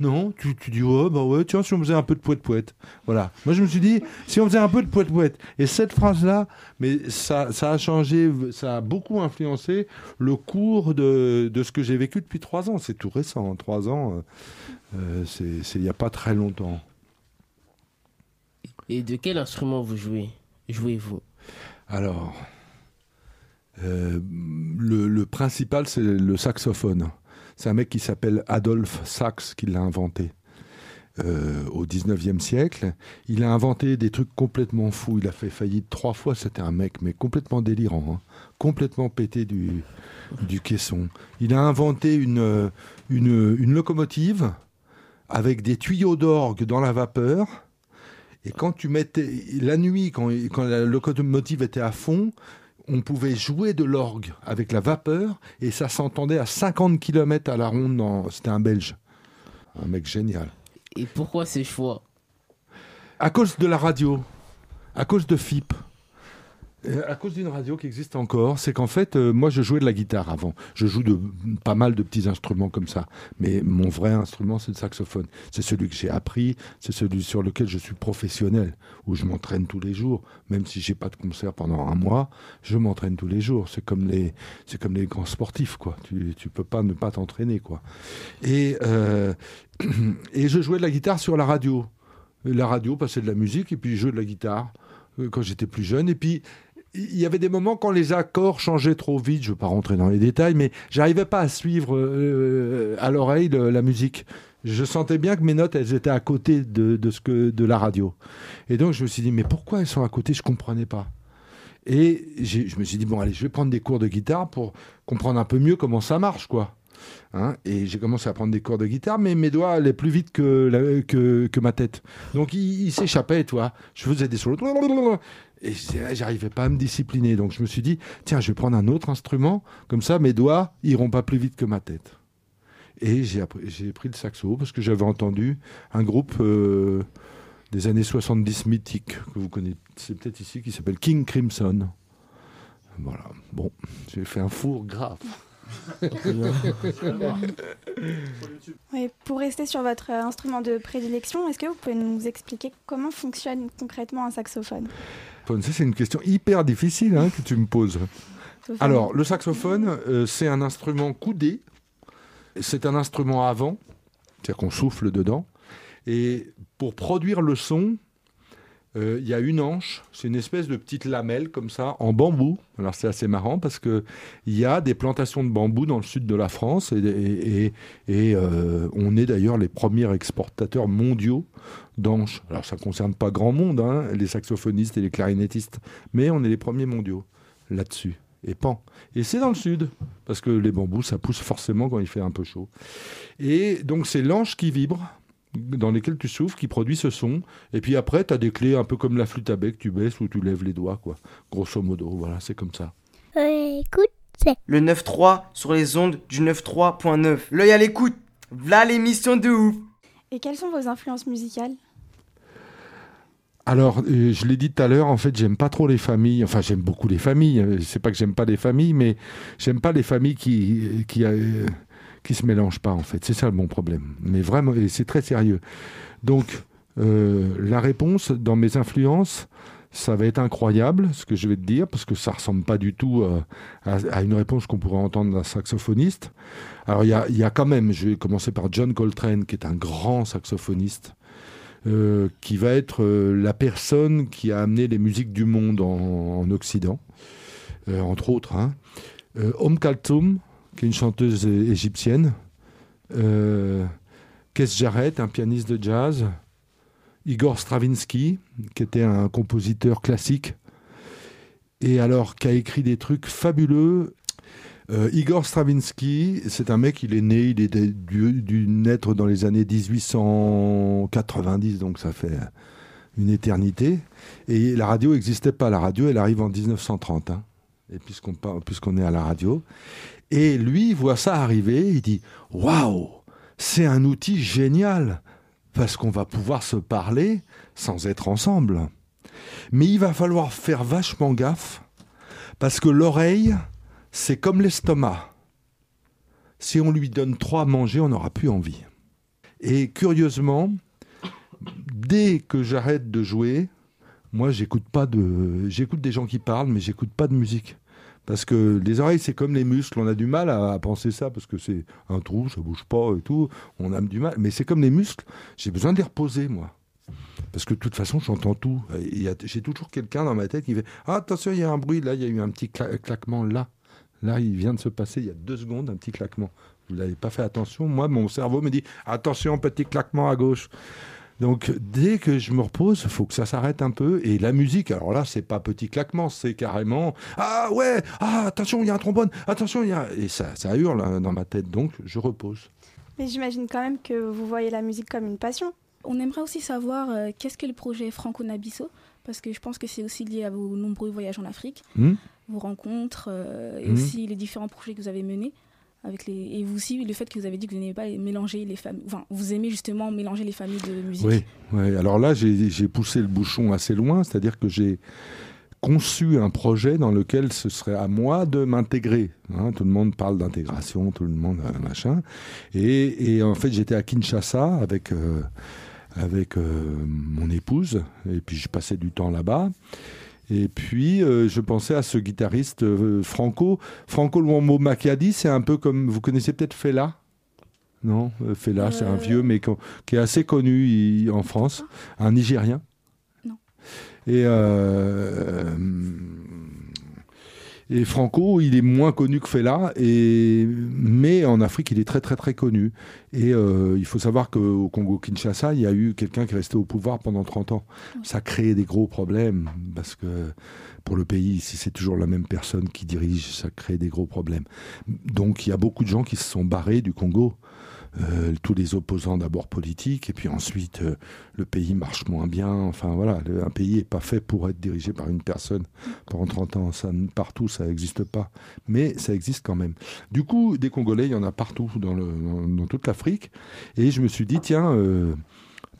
Non, tu, tu dis, ouais, bah ouais, tiens, si on faisait un peu de poète-poète. Voilà. Moi, je me suis dit, si on faisait un peu de poète-poète. Et cette phrase-là, mais ça, a changé, ça a beaucoup influencé le cours de, ce que j'ai vécu depuis trois ans. C'est tout récent, hein, trois ans, euh, euh, c'est il n'y a pas très longtemps. Et de quel instrument vous jouez Jouez-vous? Alors, euh, le, principal, c'est le saxophone. C'est un mec qui s'appelle Adolphe Sax qui l'a inventé euh, au 19e siècle, il a inventé des trucs complètement fous. Il a fait faillite trois fois. C'était un mec, mais complètement délirant, hein. complètement pété du, du caisson. Il a inventé une, euh, une, une locomotive avec des tuyaux d'orgue dans la vapeur. Et quand tu mettais la nuit, quand, quand la locomotive était à fond, on pouvait jouer de l'orgue avec la vapeur et ça s'entendait à 50 km à la ronde. C'était un Belge, un mec génial. Et pourquoi ces choix? À cause de la radio, à cause de FIP. Euh, À cause d'une radio qui existe encore, c'est qu'en fait, euh, moi je jouais de la guitare avant. Je joue de pas mal de petits instruments comme ça. Mais mon vrai instrument, c'est le saxophone. C'est celui que j'ai appris, c'est celui sur lequel je suis professionnel, où je m'entraîne tous les jours. Même si j'ai pas de concert pendant un mois, je m'entraîne tous les jours. C'est comme les, c'est comme les grands sportifs, quoi. Tu, tu peux pas ne pas t'entraîner, quoi. Et, euh, [CLEARS THROAT] et je jouais de la guitare sur la radio. La radio passait de la musique et puis je jouais de la guitare euh, quand j'étais plus jeune. Et puis il y avait des moments quand les accords changeaient trop vite, je ne vais pas rentrer dans les détails, mais j'arrivais pas à suivre euh, à l'oreille le- la musique. Je sentais bien que mes notes, elles étaient à côté de, de ce que, de la radio. Et donc je me suis dit, mais pourquoi elles sont à côté? Je comprenais pas. Et je me suis dit, bon, allez, je vais prendre des cours de guitare pour comprendre un peu mieux comment ça marche, quoi. Hein, et j'ai commencé à prendre des cours de guitare, mais mes doigts allaient plus vite que, que, ma tête. Donc ils il s'échappaient, tu vois. Je faisais des solos. Et j'arrivais pas à me discipliner. Donc je me suis dit, tiens, je vais prendre un autre instrument. Comme ça, mes doigts iront pas plus vite que ma tête. Et j'ai pris le saxo parce que j'avais entendu un groupe euh, des années 70 mythique que vous connaissez peut-être ici qui s'appelle King Crimson. Voilà. Bon, j'ai fait un four grave. [LAUGHS] Oui, pour rester sur votre euh, instrument de prédilection, est-ce que vous pouvez nous expliquer comment fonctionne concrètement un saxophone? Ça, c'est une question hyper difficile hein, que tu me poses. Alors, le saxophone, euh, c'est un instrument coudé. C'est un instrument à vent, c'est-à-dire qu'on souffle dedans. Et pour produire le son, euh, il y a une anche, c'est une espèce de petite lamelle comme ça, en bambou. Alors c'est assez marrant parce que il y a des plantations de bambou dans le sud de la France et, euh, on est d'ailleurs les premiers exportateurs mondiaux d'anches. Alors ça ne concerne pas grand monde, hein, les saxophonistes et les clarinettistes, mais on est les premiers mondiaux là-dessus. Et pan. Et c'est dans le sud, parce que les bambous, ça pousse forcément quand il fait un peu chaud. Et donc c'est l'anche qui vibre, dans lesquelles tu souffles, qui produit ce son. Et puis après, tu as des clés un peu comme la flûte à bec, tu baisses ou tu lèves les doigts, quoi. Grosso modo, voilà, c'est comme ça. écoute, c'est le 9-3 sur les ondes du 9-3.9. L'œil à l'écoute, v'là l'émission de ouf. Et quelles sont vos influences musicales? Alors, euh, je l'ai dit tout à l'heure, en fait, j'aime pas trop les familles. Enfin, j'aime beaucoup les familles. Euh, C'est pas que j'aime pas les familles, mais j'aime pas les familles qui qui euh, qui se mélangent pas. En fait, c'est ça le bon problème. Mais vraiment, et c'est très sérieux. Donc, euh, la réponse dans mes influences, ça va être incroyable, ce que je vais te dire, parce que ça ressemble pas du tout euh, à, une réponse qu'on pourrait entendre d'un saxophoniste. Alors, il y a, y a quand même, je vais commencer par John Coltrane, qui est un grand saxophoniste. euh, qui va être la personne qui a amené les musiques du monde en, en Occident, entre autres. Hein. Om Kaltoum, qui est une chanteuse égyptienne. Euh, Kes Jarrett, un pianiste de jazz. Igor Stravinsky, qui était un compositeur classique. Et alors, qui a écrit des trucs fabuleux. Euh, Igor Stravinsky, c'est un mec, il est né, il est dû, naître dans les années 1890, donc ça fait une éternité. Et la radio n'existait pas. La radio, elle arrive en 1930. hein. Puisqu'on est à la radio. Et lui, voit ça arriver, il dit Waouh c'est un outil génial parce qu'on va pouvoir se parler sans être ensemble. Mais il va falloir faire vachement gaffe parce que l'oreille, c'est comme l'estomac. Si on lui donne trop à manger, on n'aura plus envie. Et curieusement, dès que j'arrête de jouer, moi j'écoute pas de j'écoute des gens qui parlent mais j'écoute pas de musique parce que les oreilles c'est comme les muscles. On a du mal à, penser ça parce que c'est un trou ça bouge pas et tout. On a du mal. Mais c'est comme les muscles. J'ai besoin de les reposer moi. Parce que de toute façon j'entends tout. J'ai toujours quelqu'un dans ma tête qui fait ah, attention il y a un bruit. Là il y a eu un petit cla- claquement. Là. Là il vient de se passer. Il y a deux secondes un petit claquement. Vous n'avez pas fait attention. Moi mon cerveau me dit attention petit claquement à gauche donc dès que je me repose, il faut que ça s'arrête un peu. Et la musique, alors là, c'est pas petit claquement, c'est carrément ah ouais, ah attention, il y a un trombone, attention, il y a et ça, ça hurle hein, dans ma tête. Donc je repose. Mais j'imagine quand même que vous voyez la musique comme une passion. On aimerait aussi savoir euh, qu'est-ce que le projet Franco Nabisso, parce que je pense que c'est aussi lié à vos nombreux voyages en Afrique, Hmm. vos rencontres euh, et Hmm. aussi les différents projets que vous avez menés. Et vous aussi, le fait que vous avez dit que vous n'aimez pas mélanger les familles. Enfin, vous aimez justement mélanger les familles de musique. Oui. Alors là, j'ai poussé le bouchon assez loin, c'est-à-dire que j'ai conçu un projet dans lequel ce serait à moi de m'intégrer. hein. tout le monde parle d'intégration, tout le monde euh, machin. Et, et en fait, j'étais à Kinshasa avec euh, avec euh, mon épouse, et puis je passais du temps là-bas. Et puis, euh, je pensais à ce guitariste euh, Franco. Franco Luambo Macchiadi, c'est un peu comme. Vous connaissez peut-être Fela? Non? Euh, Fela, c'est un vieux, mais qui est assez connu il- en France. Un Nigérien? Non. Et. Et Franco, il est moins connu que Fela, et, mais en Afrique, il est très très très connu. Et euh, il faut savoir qu'au Congo-Kinshasa, il y a eu quelqu'un qui est resté au pouvoir pendant 30 ans. Ça a créé des gros problèmes, parce que pour le pays, si c'est toujours la même personne qui dirige, ça crée des gros problèmes. Donc il y a beaucoup de gens qui se sont barrés du Congo. Euh, tous les opposants d'abord politiques, et puis ensuite euh, le pays marche moins bien. Enfin voilà, un pays n'est pas fait pour être dirigé par une personne pendant 30 ans. Ça, partout, ça n'existe pas. Mais ça existe quand même. Du coup, des Congolais, il y en a partout dans, le- dans- dans toute l'Afrique. Et je me suis dit, tiens, euh,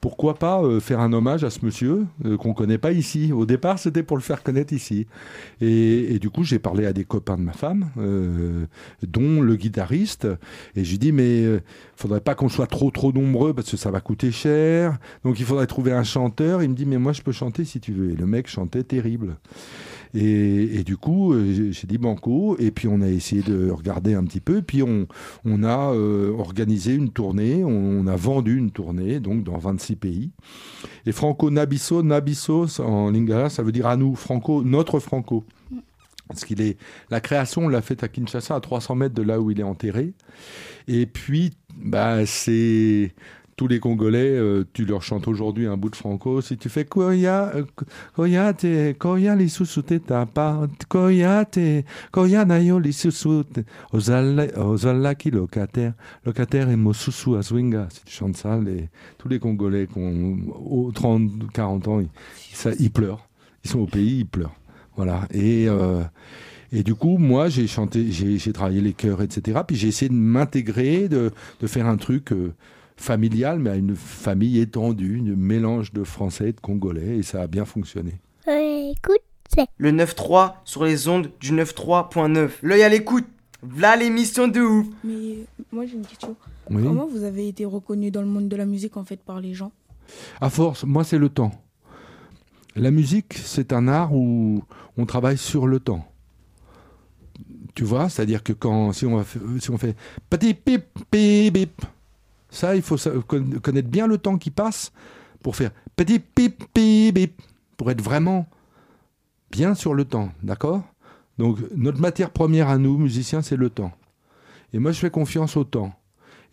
pourquoi pas euh, faire un hommage à ce monsieur euh, qu'on connaît pas ici. Au départ, c'était pour le faire connaître ici. Et, et du coup, j'ai parlé à des copains de ma femme, euh, dont le guitariste, et je lui dis mais euh, faudrait pas qu'on soit trop trop nombreux parce que ça va coûter cher. Donc il faudrait trouver un chanteur. Il me dit mais moi je peux chanter si tu veux. Et le mec chantait terrible. Et, et du coup, euh, j'ai- dit banco, et puis on a essayé de regarder un petit peu, puis on, a euh, organisé une tournée, on, a vendu une tournée, donc dans 26 pays. Et Franco Nabisso, Nabisso en lingala, ça veut dire à nous, Franco, notre Franco. Parce qu'il est, la création, on l'a faite à Kinshasa, à 300 mètres de là où il est enterré. Et puis, bah, c'est tous les Congolais, euh, tu leur chantes aujourd'hui un bout de Franco. Si tu fais Koya, Koya te, Koya lisusu te tapa, Koya te, Koya nayo lisusu te, Ozala, Ozalaki locataire, locataire et Mosusu Azwinga. Si tu chantes ça, les, tous les Congolais qui ont au 30, 40 ans, ils, ça, ils pleurent. Ils sont au pays, ils pleurent. Voilà. Et, euh, et du coup, moi, j'ai chanté, j'ai travaillé les chœurs, etc. Puis j'ai essayé de m'intégrer, de, de faire un truc euh, familial, mais à une famille étendue, un mélange de français et de congolais, et ça a bien fonctionné. Écoute, c'est le 9-3 sur les ondes du 9-3.9. L'œil à l'écoute. Voilà l'émission de ouf. Mais moi j'ai une question. Oui. Comment vous avez été reconnu dans le monde de la musique en fait par les gens? À force, moi, c'est le temps. La musique, c'est un art où on travaille sur le temps. Tu vois, c'est-à-dire que quand, si on, va f- si on fait petit pip, pip, pip, ça, il faut connaître bien le temps qui passe pour faire petit pip, pip, pip, pour être vraiment bien sur le temps, d'accord? Donc, notre matière première à nous, musiciens, c'est le temps. Et moi, je fais confiance au temps.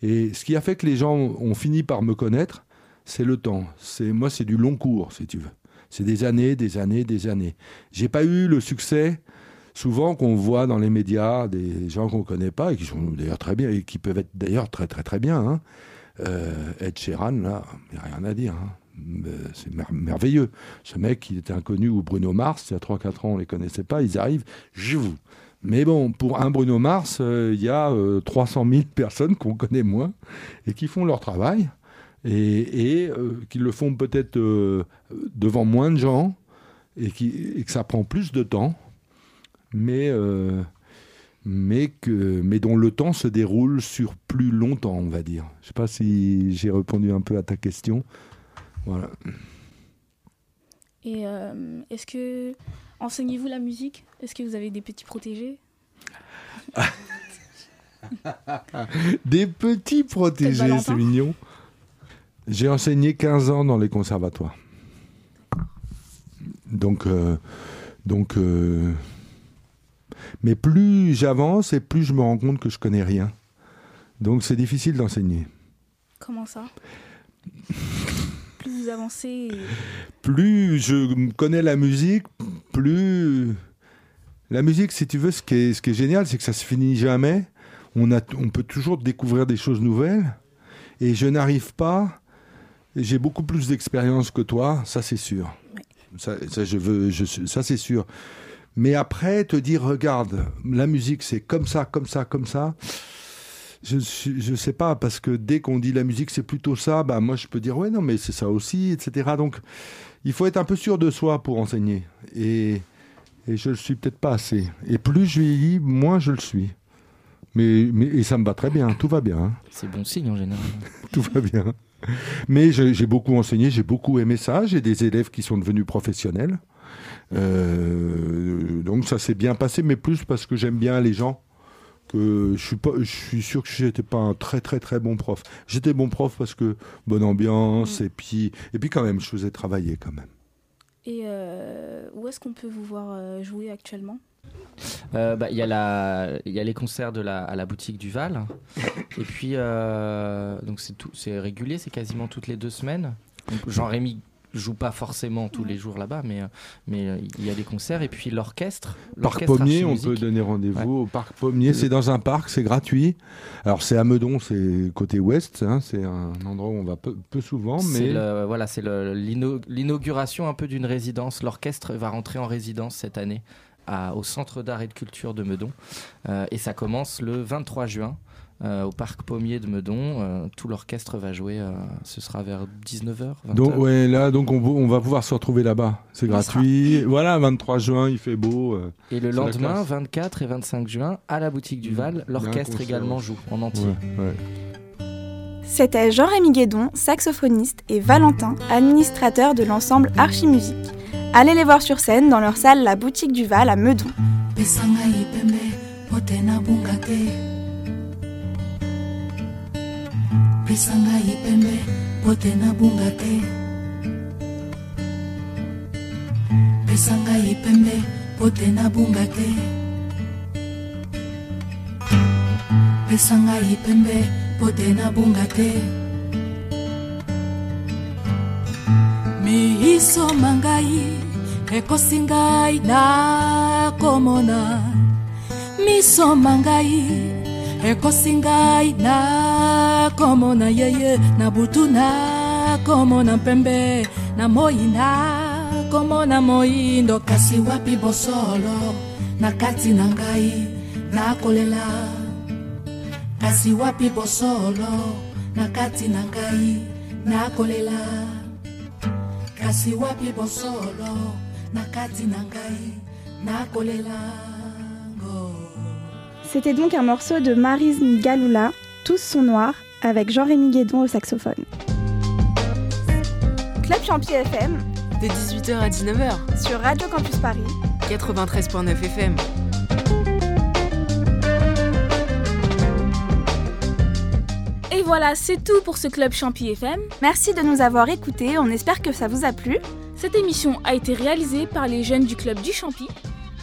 Et ce qui a fait que les gens ont fini par me connaître, c'est le temps. C'est moi, c'est du long cours, si tu veux. C'est des années, des années, des années. J'ai pas eu le succès souvent qu'on voit dans les médias des gens qu'on connaît pas et qui sont d'ailleurs très bien et qui peuvent être d'ailleurs très très très bien. Hein. Euh, Ed Sheeran, là, il n'y a rien à dire. hein. C'est mer- merveilleux. Ce mec, il était inconnu, ou Bruno Mars, il y a 3-4 ans, on les connaissait pas, ils arrivent, je vous. Mais bon, pour un Bruno Mars, euh, il y a euh, 300 000 [LAUGHS] personnes qu'on connaît moins et qui font leur travail et, euh, qui le font peut-être devant moins de gens et, qui, et que ça prend plus de temps, mais, mais, que, mais dont le temps se déroule sur plus longtemps, on va dire. Je ne sais pas si j'ai répondu un peu à ta question. Voilà. Et euh, est-ce que enseignez-vous la musique? Est-ce que vous avez des petits protégés? [LAUGHS] Des petits protégés, c'est mignon. J'ai enseigné 15 ans dans les conservatoires. Donc, euh, donc euh, mais plus j'avance et plus je me rends compte que je connais rien. Donc c'est difficile d'enseigner. Comment ça? Plus vous avancez, Plus je connais la musique, plus la musique, si tu veux, ce qui est, ce qui est génial, c'est que ça se finit jamais. On, a, on peut toujours découvrir des choses nouvelles. Et je n'arrive pas. J'ai beaucoup plus d'expérience que toi, ça c'est sûr. Ça, ça, je veux, je, ça c'est sûr. Mais après, te dire, regarde, la musique c'est comme ça, comme ça, comme ça. Je je sais pas parce que dès qu'on dit la musique c'est plutôt ça, bah moi je peux dire ouais non mais c'est ça aussi, etc. Donc il faut être un peu sûr de soi pour enseigner et et je le suis peut-être pas assez. Et plus je vieillis, moins je le suis. Mais, mais et ça me va très bien, tout va bien. hein. C'est bon signe en général. [LAUGHS] tout va bien. Mais j'ai j'ai beaucoup enseigné, j'ai beaucoup aimé ça. J'ai des élèves qui sont devenus professionnels. Euh, donc ça s'est bien passé, mais plus parce que j'aime bien les gens. Que je suis pas, je suis sûr que j'étais pas un très très très bon prof. J'étais bon prof parce que bonne ambiance et puis et puis quand même je faisais travailler quand même. et euh, où est-ce qu'on peut vous voir euh, jouer actuellement? Euh, bah, Il y, a la- il y a les concerts de la, à la boutique du Val. Et puis, euh, donc c'est tout- c'est régulier, c'est quasiment toutes les deux semaines. Jean-Rémy joue pas forcément tous les jours là-bas, mais, euh, mais euh, il y a des concerts. Et puis l'orchestre. Parc Pommier, on peut donner rendez-vous Ouais. au Parc Pommier. C'est dans un parc, c'est gratuit. Alors c'est à Meudon, c'est côté ouest. hein, c'est un endroit où on va peu, peu souvent, C'est mais le- voilà, c'est l'inauguration un peu d'une résidence. L'orchestre va rentrer en résidence cette année à- au Centre d'art et de culture de Meudon. Euh, et ça commence le 23 juin euh, au Parc Pommier de Meudon. Euh, tout l'orchestre va jouer, euh, ce sera vers 19h. donc ouais, là donc on, va- on va pouvoir se retrouver là-bas. C'est gratuit. Voilà, 23 juin, il fait beau. euh, Et le lendemain, classe. 24 et 25 juin, à la boutique du Val, a un l'orchestre également joue en entier. Ouais, ouais. C'était Jean-Rémy Guédon, saxophoniste, et Valentin, administrateur de l'ensemble Archimusique. Allez les voir sur scène dans leur salle La Boutique du Val à Meudon. Pesa ngai pembe nabunga te nabunga te. Pesa ngai pembe pote nabunga te. Pesa ngai pembe pote nabunga te. Miso mangai ekosi ngai nakomona. Miso mangai ekosi ngai nakomona yeye na butu nakomona pembe na moi nakomona moindo. Kasi wapi bosolo na kati na ngai nakolela kasi wapi bosolo na kati na ngai nakolela kasi wapi bosolo na kati na ngai C'était donc un morceau de Marise Galoula, Tous sont noirs, avec Jean-Rémy Guédon au saxophone. Club Champi FM, De 18h à 19h. sur Radio Campus Paris. 93.9 FM. Et voilà, c'est tout pour ce club Champi FM. Merci de nous avoir écoutés, on espère que ça vous a plu. Cette émission a été réalisée par les jeunes du club du Champi.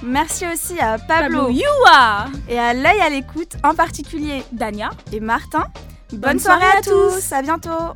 Merci aussi à Pablo, Pablo Youa et à l'œil à l'écoute, en particulier Dania et Martin. Bonne, soirée, à tous, à bientôt.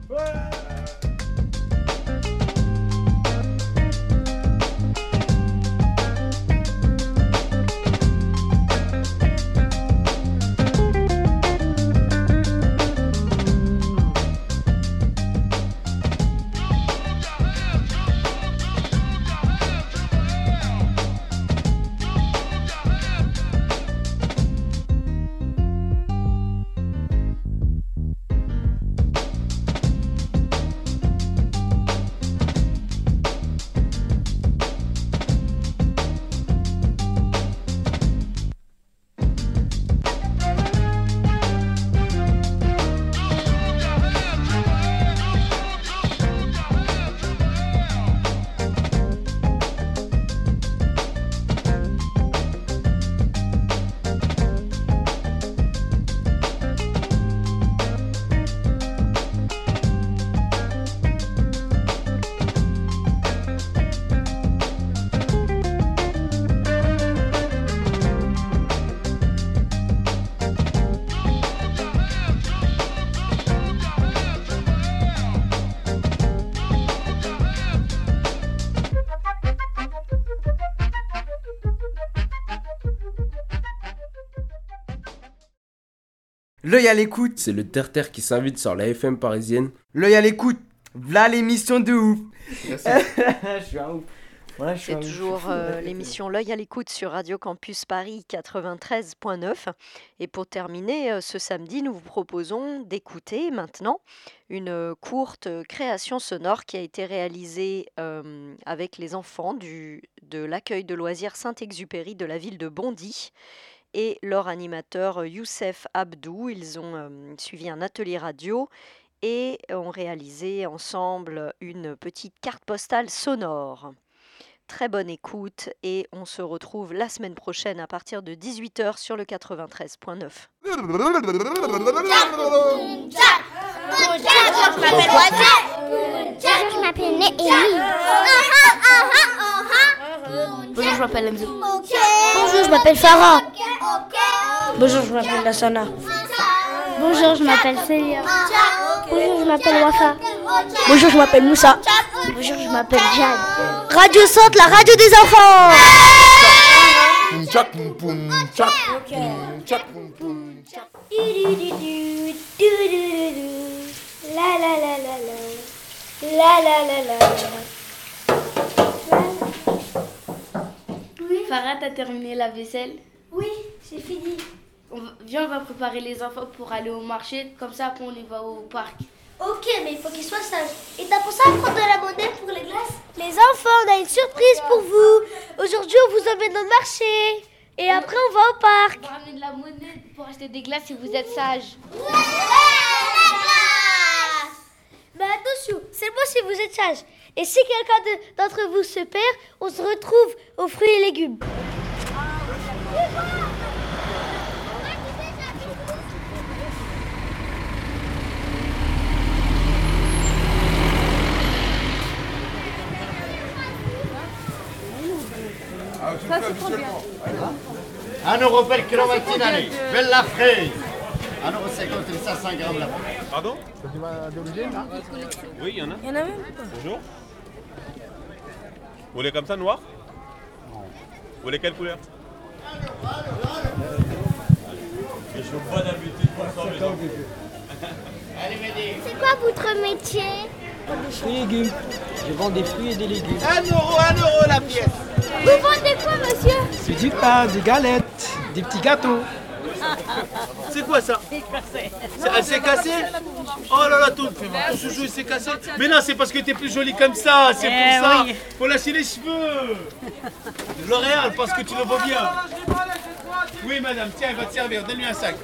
L'œil à l'écoute. C'est le terre-terre qui s'invite sur la FM parisienne. L'œil à l'écoute. V'là l'émission de ouf. [LAUGHS] je suis un ouf. Voilà, je suis C'est un ouf. toujours euh, l'émission L'œil à l'écoute sur Radio Campus Paris 93.9. Et pour terminer, euh, ce samedi, nous vous proposons d'écouter maintenant une euh, courte création sonore qui a été réalisée euh, avec les enfants du, de l'accueil de loisirs Saint-Exupéry de la ville de Bondy et leur animateur euh, Youssef Abdou. Ils ont euh, suivi un atelier radio et ont réalisé ensemble une petite carte postale sonore. Très bonne écoute et on se retrouve la semaine prochaine à partir de 18h sur le 93.9. Je m'appelle. Bonjour, je m'appelle Enzo. Bonjour, je m'appelle Farah. Bonjour, je m'appelle Lassana. Bonjour, je m'appelle Célia. Bonjour, je m'appelle Wafa. Bonjour, je m'appelle Moussa. Bonjour, je m'appelle Jade. Radio Centre, la radio des enfants. La la la la la. La la la la Oui. Farah, t'as terminé la vaisselle Oui, c'est fini. On va- Viens, on va préparer les enfants pour aller au marché. Comme ça, après, on y va au parc. Ok, mais il faut qu'ils soient sages. Et t'as pensé à prendre de la monnaie pour les glaces Les enfants, on a une surprise pour vous. Aujourd'hui, on vous emmène au marché. Et après, on va au parc. On va ramener de la monnaie pour acheter des glaces si vous êtes sages. Mais attention, c'est moi si vous êtes sages. Et si quelqu'un de- d'entre vous se perd, on se retrouve aux fruits et légumes. Ça, c'est trop bien. Un euro per kilowattine année. Bella fraise. Un euro cinquante les 500 grammes là. Pardon Oui, il y en a. Il y en a même Bonjour. Vous voulez comme ça, noir Vous voulez quelle couleur Je suis pas d'habitude pour ça, mais non. C'est quoi votre métier Fruits et légumes. Je vends des fruits et des légumes. Un euro, un euro la pièce. Vous vendez quoi, monsieur C'est du pain, des galettes, des petits gâteaux. C'est quoi ça C'est- Elle s'est cassée Oh là là, ton, ton chouchou il s'est cassé. Mais non, c'est parce que t'es plus jolie comme ça, c'est Eh pour ça. oui. Faut lâcher les cheveux. L'Oréal, parce que tu le vois bien. Oui, madame, tiens, elle va te servir. Donne-lui un sac.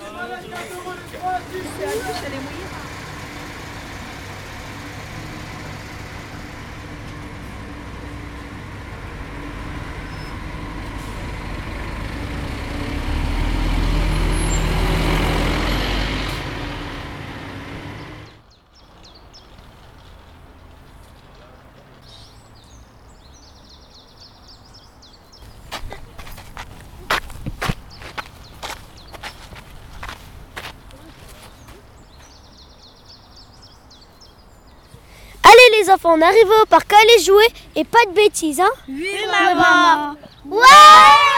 Allez les enfants, on arrive au parc, allez jouer et pas de bêtises, hein Oui, maman. Ouais